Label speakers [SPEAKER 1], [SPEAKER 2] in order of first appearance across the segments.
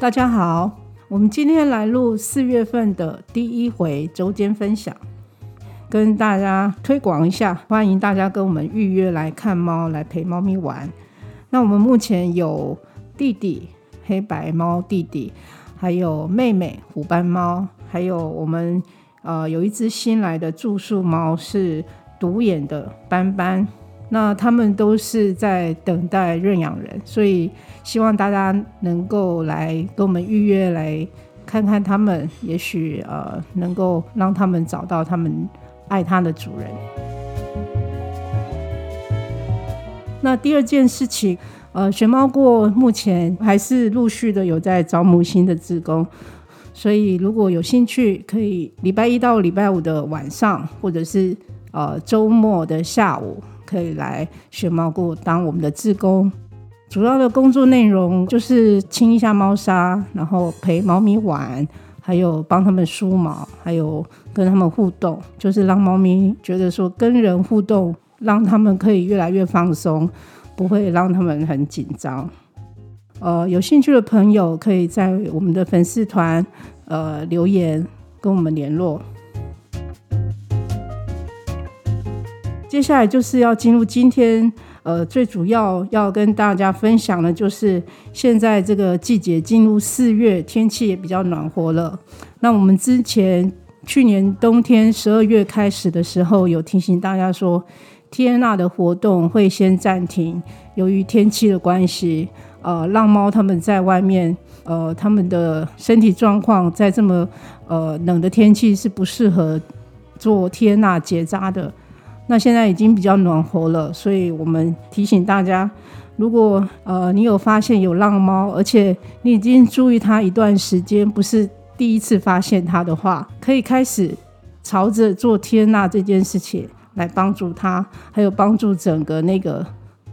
[SPEAKER 1] 大家好，我们今天来录四月份的第一回周间分享，跟大家推广一下，欢迎大家跟我们预约来看猫，来陪猫咪玩。那我们目前有弟弟黑白猫弟弟，还有妹妹虎斑猫，还有我们呃有一只新来的住宿猫是独眼的斑斑。那他们都是在等待认养人，所以希望大家能够来跟我们预约，来看看他们，也许呃能够让他们找到他们爱他的主人。那第二件事情，呃，学猫过目前还是陆续的有在招募新的职工，所以如果有兴趣，可以礼拜一到礼拜五的晚上，或者是呃周末的下午。可以来学猫顾当我们的志工，主要的工作内容就是清一下猫砂，然后陪猫咪玩，还有帮他们梳毛，还有跟他们互动，就是让猫咪觉得说跟人互动，让他们可以越来越放松，不会让他们很紧张。呃，有兴趣的朋友可以在我们的粉丝团呃留言跟我们联络。接下来就是要进入今天，呃，最主要要跟大家分享的，就是现在这个季节进入四月，天气也比较暖和了。那我们之前去年冬天十二月开始的时候，有提醒大家说，天娜的活动会先暂停，由于天气的关系，呃，浪猫他们在外面，呃，他们的身体状况在这么呃冷的天气是不适合做天娜结扎的。那现在已经比较暖和了，所以我们提醒大家，如果呃你有发现有浪猫，而且你已经注意它一段时间，不是第一次发现它的话，可以开始朝着做天纳这件事情来帮助它，还有帮助整个那个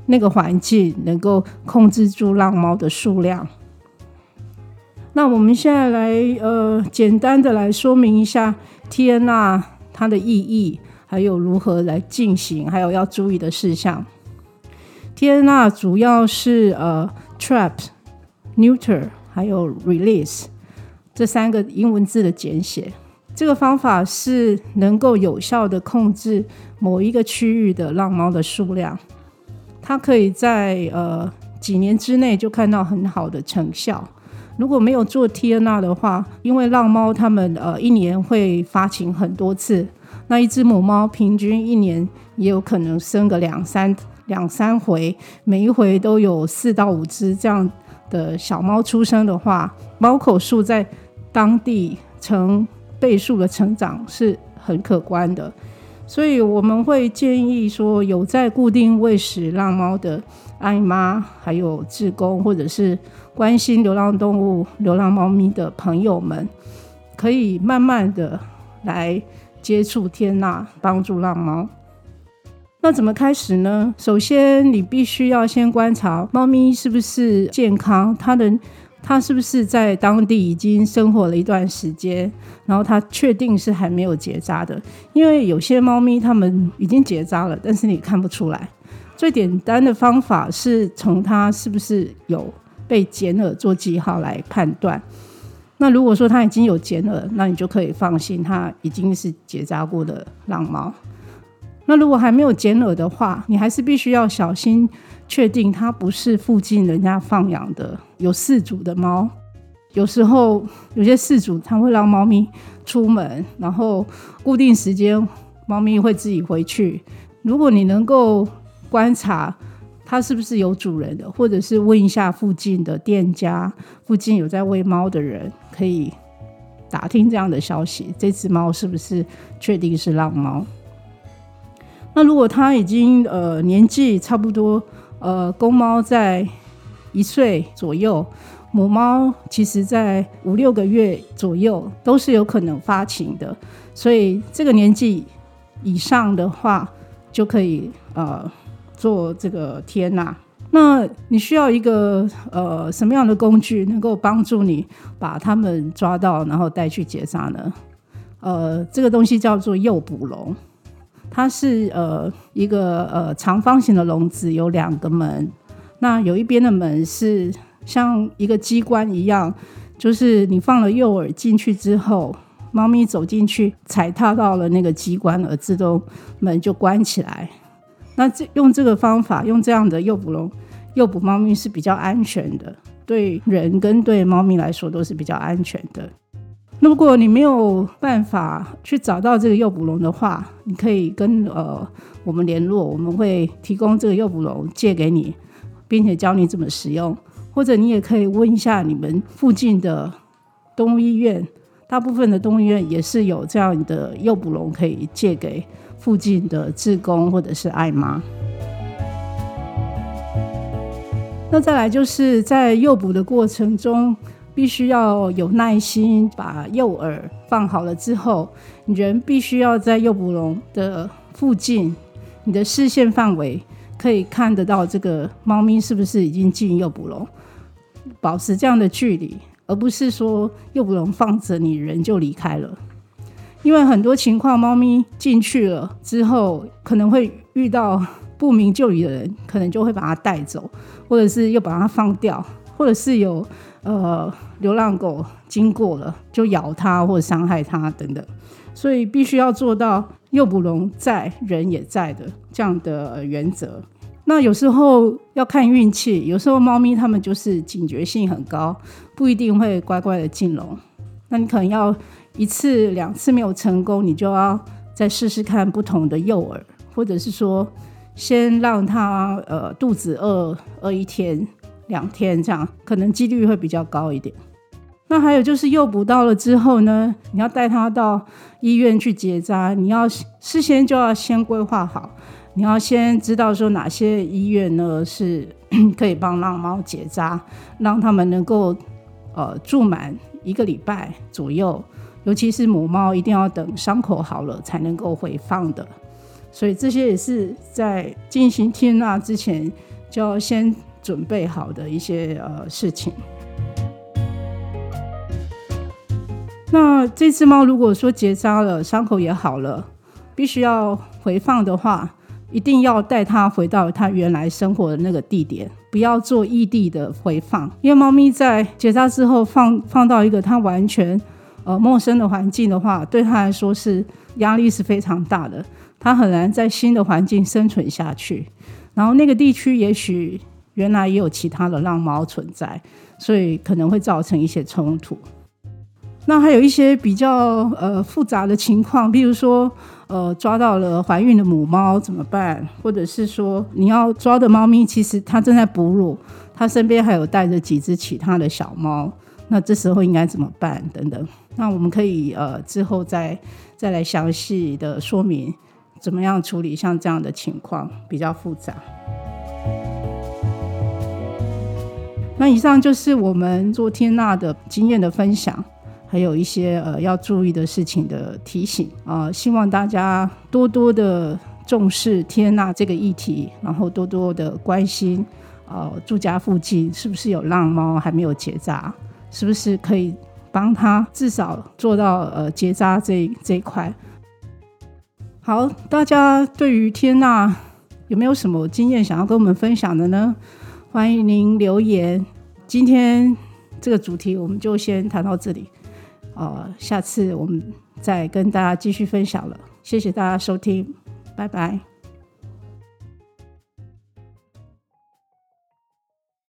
[SPEAKER 1] 那个环境能够控制住浪猫的数量。那我们现在来呃简单的来说明一下天纳它的意义。还有如何来进行，还有要注意的事项。天呐，主要是呃，trap、neuter 还有 release 这三个英文字的简写。这个方法是能够有效的控制某一个区域的浪猫的数量。它可以在呃几年之内就看到很好的成效。如果没有做 TNR 的话，因为浪猫它们呃一年会发情很多次。那一只母猫平均一年也有可能生个两三两三回，每一回都有四到五只这样的小猫出生的话，猫口数在当地成倍数的成长是很可观的。所以我们会建议说，有在固定喂食浪猫的爱妈，还有志工或者是关心流浪动物、流浪猫咪的朋友们，可以慢慢的来。接触天呐，帮助浪猫。那怎么开始呢？首先，你必须要先观察猫咪是不是健康，它的它是不是在当地已经生活了一段时间，然后它确定是还没有结扎的。因为有些猫咪它们已经结扎了，但是你看不出来。最简单的方法是从它是不是有被剪耳做记号来判断。那如果说它已经有剪耳，那你就可以放心，它已经是结扎过的浪猫。那如果还没有剪耳的话，你还是必须要小心，确定它不是附近人家放养的有饲主的猫。有时候有些饲主他会让猫咪出门，然后固定时间猫咪会自己回去。如果你能够观察。它是不是有主人的，或者是问一下附近的店家，附近有在喂猫的人，可以打听这样的消息。这只猫是不是确定是浪猫？那如果它已经呃年纪差不多，呃公猫在一岁左右，母猫其实在五六个月左右都是有可能发情的，所以这个年纪以上的话就可以呃。做这个天呐，那你需要一个呃什么样的工具能够帮助你把它们抓到，然后带去结扎呢？呃，这个东西叫做诱捕笼，它是呃一个呃长方形的笼子，有两个门，那有一边的门是像一个机关一样，就是你放了诱饵进去之后，猫咪走进去踩踏到了那个机关，而自动门就关起来。那这用这个方法，用这样的诱捕笼诱捕猫咪是比较安全的，对人跟对猫咪来说都是比较安全的。那如果你没有办法去找到这个诱捕笼的话，你可以跟呃我们联络，我们会提供这个诱捕笼借给你，并且教你怎么使用。或者你也可以问一下你们附近的动物医院，大部分的动物医院也是有这样的诱捕笼可以借给附近的志工或者是爱妈。那再来就是在诱捕的过程中。必须要有耐心，把诱饵放好了之后，人必须要在诱捕笼的附近，你的视线范围可以看得到这个猫咪是不是已经进诱捕笼，保持这样的距离，而不是说诱捕笼放着你人就离开了。因为很多情况，猫咪进去了之后，可能会遇到不明就里的人，可能就会把它带走，或者是又把它放掉，或者是有。呃，流浪狗经过了就咬它或者伤害它等等，所以必须要做到诱捕笼在人也在的这样的原则。那有时候要看运气，有时候猫咪它们就是警觉性很高，不一定会乖乖的进笼。那你可能要一次两次没有成功，你就要再试试看不同的诱饵，或者是说先让它呃肚子饿饿一天。两天这样，可能几率会比较高一点。那还有就是诱捕到了之后呢，你要带它到医院去结扎，你要事先就要先规划好，你要先知道说哪些医院呢是可以帮浪猫结扎，让他们能够呃住满一个礼拜左右，尤其是母猫一定要等伤口好了才能够回放的。所以这些也是在进行天纳之前就要先。准备好的一些呃事情。那这只猫如果说结扎了，伤口也好了，必须要回放的话，一定要带它回到它原来生活的那个地点，不要做异地的回放。因为猫咪在结扎之后放放到一个它完全呃陌生的环境的话，对它来说是压力是非常大的，它很难在新的环境生存下去。然后那个地区也许。原来也有其他的浪猫存在，所以可能会造成一些冲突。那还有一些比较呃复杂的情况，比如说呃抓到了怀孕的母猫怎么办？或者是说你要抓的猫咪其实它正在哺乳，它身边还有带着几只其他的小猫，那这时候应该怎么办？等等，那我们可以呃之后再再来详细的说明怎么样处理像这样的情况比较复杂。那以上就是我们做天纳的经验的分享，还有一些呃要注意的事情的提醒啊，希望大家多多的重视天纳这个议题，然后多多的关心呃住家附近是不是有浪猫还没有结扎，是不是可以帮他至少做到呃结扎这这一块。好，大家对于天呐有没有什么经验想要跟我们分享的呢？欢迎您留言。今天这个主题我们就先谈到这里，呃，下次我们再跟大家继续分享了。谢谢大家收听，拜拜。